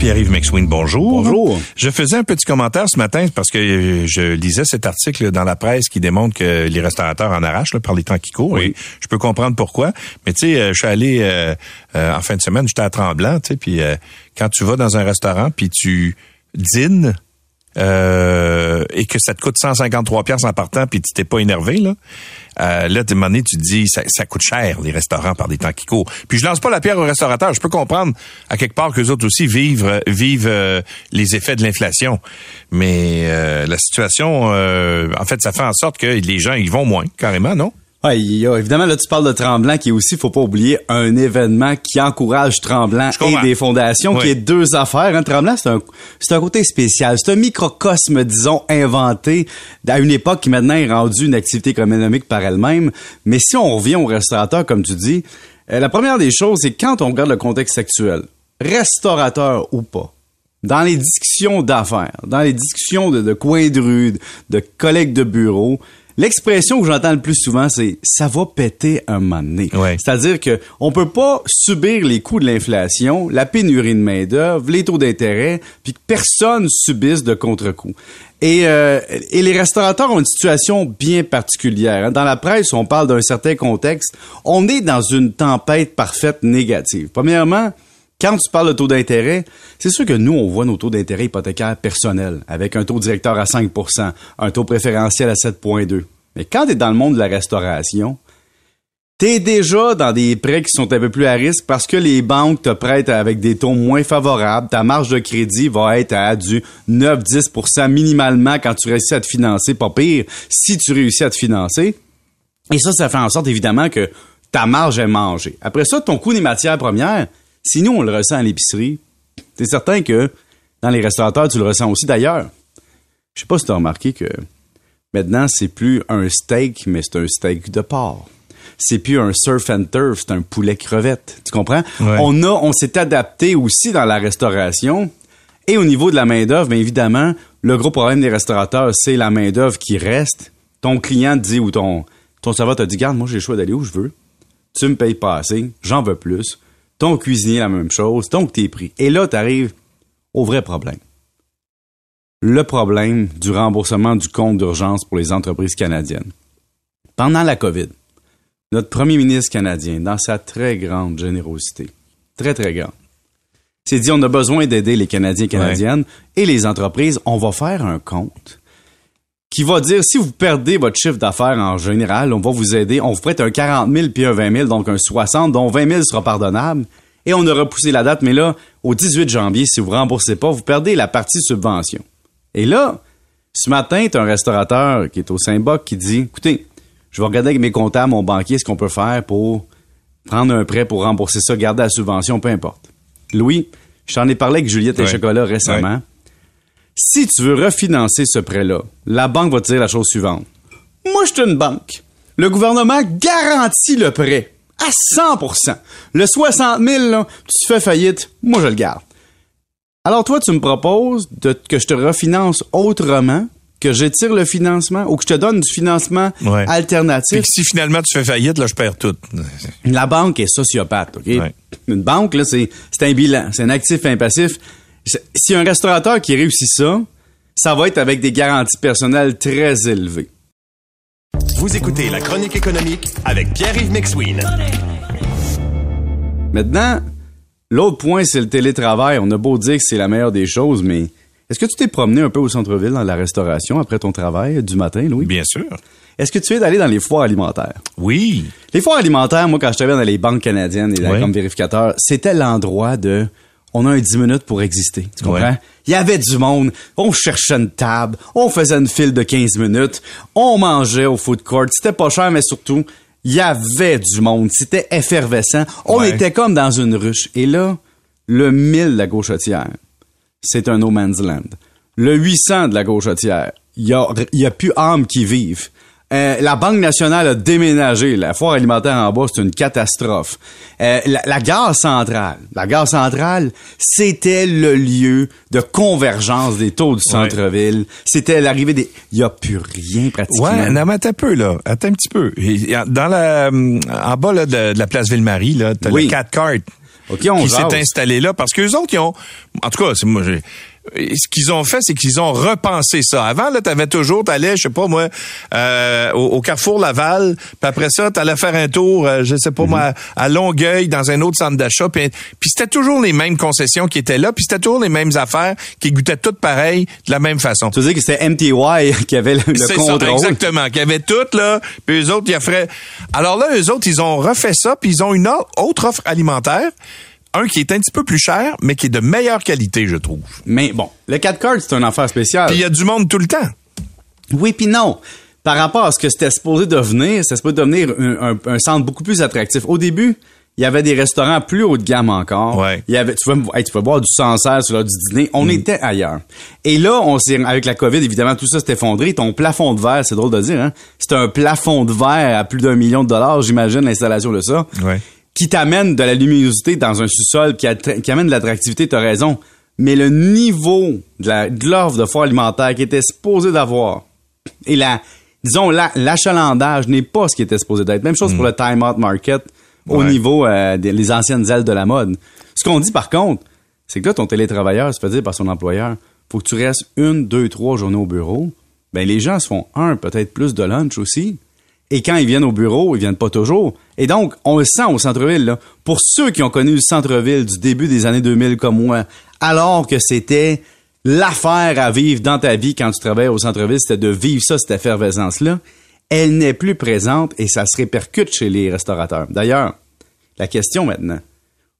Pierre-Yves McSween, bonjour. Bonjour. Je faisais un petit commentaire ce matin parce que je lisais cet article dans la presse qui démontre que les restaurateurs en arrachent là, par les temps qui courent et je peux comprendre pourquoi. Mais tu sais, euh, je suis allé euh, euh, en fin de semaine, j'étais à Tremblant, tu sais, puis quand tu vas dans un restaurant puis tu dînes euh, et que ça te coûte 153 pièces en partant puis tu t'es pas énervé là. Euh, là de donné tu te dis ça, ça, coûte cher les restaurants par des temps qui courent. Puis je lance pas la pierre aux restaurateurs. Je peux comprendre à quelque part que les autres aussi vivent vivent euh, les effets de l'inflation. Mais euh, la situation en fait ça fait en sorte que les gens ils vont moins carrément non? Ouais, évidemment, là, tu parles de Tremblant, qui est aussi, faut pas oublier, un événement qui encourage Tremblant et des fondations, qui est deux affaires. Hein. Tremblant, c'est un, c'est un côté spécial. C'est un microcosme, disons, inventé à une époque qui maintenant est rendue une activité économique par elle-même. Mais si on revient au restaurateur, comme tu dis, euh, la première des choses, c'est quand on regarde le contexte actuel, restaurateur ou pas, dans les discussions d'affaires, dans les discussions de, de coins de rue, de collègues de bureau, L'expression que j'entends le plus souvent, c'est ça va péter un moment donné. C'est-à-dire que on peut pas subir les coûts de l'inflation, la pénurie de main d'œuvre, les taux d'intérêt, puis que personne subisse de contre-coup. Et, euh, et les restaurateurs ont une situation bien particulière. Hein. Dans la presse, on parle d'un certain contexte. On est dans une tempête parfaite négative. Premièrement, quand tu parles de taux d'intérêt, c'est sûr que nous, on voit nos taux d'intérêt hypothécaires personnels, avec un taux directeur à 5% un taux préférentiel à 7,2 Mais quand tu es dans le monde de la restauration, tu es déjà dans des prêts qui sont un peu plus à risque parce que les banques te prêtent avec des taux moins favorables. Ta marge de crédit va être à du 9-10% minimalement quand tu réussis à te financer, pas pire, si tu réussis à te financer. Et ça, ça fait en sorte évidemment que ta marge est mangée. Après ça, ton coût des matières premières, si nous, on le ressent à l'épicerie, c'est certain que dans les restaurateurs, tu le ressens aussi. D'ailleurs, je sais pas si tu as remarqué que maintenant, c'est plus un steak, mais c'est un steak de porc. C'est plus un surf and turf, c'est un poulet crevette. Tu comprends? On a, on s'est adapté aussi dans la restauration. Et au niveau de la main-d'œuvre, bien évidemment, le gros problème des restaurateurs, c'est la main-d'œuvre qui reste. Ton client te dit ou ton, ton serveur te dit, garde, moi, j'ai le choix d'aller où je veux. Tu me payes pas assez, j'en veux plus ton cuisinier la même chose, donc t'es pris. Et là, tu arrives au vrai problème. Le problème du remboursement du compte d'urgence pour les entreprises canadiennes. Pendant la COVID, notre premier ministre canadien, dans sa très grande générosité, très très grande, s'est dit on a besoin d'aider les Canadiens et Canadiennes et les entreprises, on va faire un compte qui va dire si vous perdez votre chiffre d'affaires en général, on va vous aider. On vous prête un 40 000 puis un 20 000, donc un 60, dont 20 000 sera pardonnable. Et on a repoussé la date, mais là, au 18 janvier, si vous remboursez pas, vous perdez la partie subvention. Et là, ce matin, tu un restaurateur qui est au Saint-Boc qui dit Écoutez, je vais regarder avec mes comptables, mon banquier, ce qu'on peut faire pour prendre un prêt pour rembourser ça, garder la subvention, peu importe. Louis, j'en ai parlé avec Juliette et Chocolat récemment. Si tu veux refinancer ce prêt-là, la banque va te dire la chose suivante. Moi, je suis une banque. Le gouvernement garantit le prêt à 100% Le 60 000, tu fais faillite, moi, je le garde. Alors, toi, tu me proposes de, que je te refinance autrement, que j'étire le financement ou que je te donne du financement alternatif. Et si finalement tu fais faillite, là, je perds tout. La banque est sociopathe, OK? Une banque, là, c'est un bilan, c'est un actif et un passif si un restaurateur qui réussit ça, ça va être avec des garanties personnelles très élevées. Vous écoutez la chronique économique avec Pierre-Yves Maxwin. Maintenant, l'autre point, c'est le télétravail. On a beau dire que c'est la meilleure des choses, mais est-ce que tu t'es promené un peu au centre-ville dans la restauration après ton travail du matin, Louis? Bien sûr. Est-ce que tu es d'aller dans les foires alimentaires? Oui. Les foires alimentaires, moi, quand je travaillais dans les banques canadiennes et comme vérificateur, c'était l'endroit de on a un 10 minutes pour exister. Tu comprends? Il y avait du monde. On cherchait une table. On faisait une file de 15 minutes. On mangeait au food court. C'était pas cher, mais surtout, il y avait du monde. C'était effervescent. On était comme dans une ruche. Et là, le 1000 de la gauchetière, c'est un no man's land. Le 800 de la gauchetière, il y a, y a plus âme qui vive. Euh, la Banque nationale a déménagé. La foire alimentaire en bas, c'est une catastrophe. Euh, la, gare centrale. La gare centrale, c'était le lieu de convergence des taux du centre-ville. C'était l'arrivée des... Il n'y a plus rien pratiquement. Ouais, non, mais attends un peu, là. Attends un petit peu. Dans la, en bas là, de, la place Ville-Marie, là, t'as le 4 cart qui s'est installé là parce qu'eux autres, qui ont... En tout cas, c'est moi, ce qu'ils ont fait, c'est qu'ils ont repensé ça. Avant, là, t'avais toujours, t'allais, je sais pas moi, euh, au, Carrefour Laval, puis après ça, t'allais faire un tour, euh, je sais pas moi, à Longueuil, dans un autre centre d'achat, puis, c'était toujours les mêmes concessions qui étaient là, puis c'était toujours les mêmes affaires qui goûtaient toutes pareilles de la même façon. Tu veux dire que c'était MTY qui avait le, le contrôle? Ça, exactement, qui avait tout, là, puis eux autres, ils offraient... Alors là, eux autres, ils ont refait ça, puis ils ont une autre offre alimentaire un qui est un petit peu plus cher, mais qui est de meilleure qualité, je trouve. Mais bon, le 4 cards, c'est un affaire spécial. Puis il y a du monde tout le temps. Oui, puis non. Par rapport à ce que c'était supposé devenir, c'était supposé devenir un, centre beaucoup plus attractif. Au début, il y avait des restaurants plus haut de gamme encore. Ouais. Il y avait, tu peux, tu peux boire du Sancerre sur l'heure du dîner. On mm. était ailleurs. Et là, on s'est, avec la COVID, évidemment, tout ça s'est effondré. Ton plafond de verre, c'est drôle de dire, hein? C'est un plafond de verre à plus d'un million de dollars, j'imagine, l'installation de ça. Ouais qui t'amène de la luminosité dans un sous-sol, qui, amène de l'attractivité, tu as raison. Mais le niveau de l'offre de, foire alimentaire qui était supposé d'avoir et la, disons, l'achalandage n'est pas ce qui était supposé d'être. Même chose pour le time out market au niveau euh, des anciennes ailes de la mode. Ce qu'on dit par contre, c'est que là, ton télétravailleur se fait dire par son employeur, faut que tu restes une, deux, trois journées au bureau. Ben, les gens se font un, peut-être plus de lunch aussi. Et quand ils viennent au bureau, ils viennent pas toujours. Et donc, on le sent au centre-ville. Pour ceux qui ont connu le centre-ville du début des années 2000 comme moi, alors que c'était l'affaire à vivre dans ta vie quand tu travaillais au centre-ville, c'était de vivre ça, cette effervescence-là, elle n'est plus présente et ça se répercute chez les restaurateurs. D'ailleurs, la question maintenant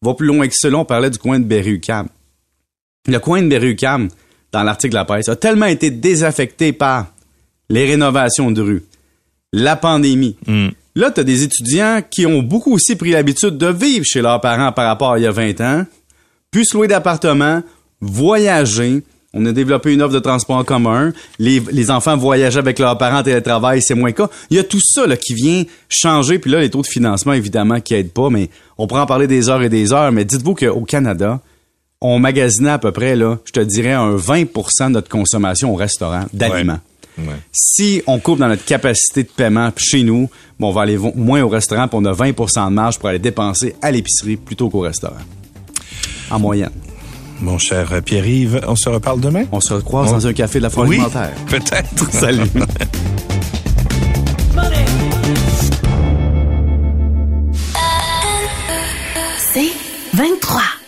va plus loin que cela. On parlait du coin de Berry-UQAM. Le coin de Berry-UQAM, dans l'article de la presse, a tellement été désaffecté par les rénovations de rue, la pandémie. Hmm. Là, tu as des étudiants qui ont beaucoup aussi pris l'habitude de vivre chez leurs parents par rapport à il y a 20 ans, puis se louer d'appartements, voyager. On a développé une offre de transport en commun. Les, enfants voyagent avec leurs parents en télétravail, c'est moins cas. Il y a tout ça là, qui vient changer. Puis là, les taux de financement, évidemment, qui aident pas, mais on pourrait en parler des heures et des heures. Mais dites-vous qu'au Canada, on magasinait à peu près, là, je te dirais, un 20% de notre consommation au restaurant d'aliments. Si on coupe dans notre capacité de paiement chez nous, bon, on va aller moins au restaurant, puis on a 20% de marge pour aller dépenser à l'épicerie plutôt qu'au restaurant. En moyenne. Mon cher Pierre-Yves, on se reparle demain? On se recroise dans un café de la foire oui, Peut-être. Salut. C'est 23.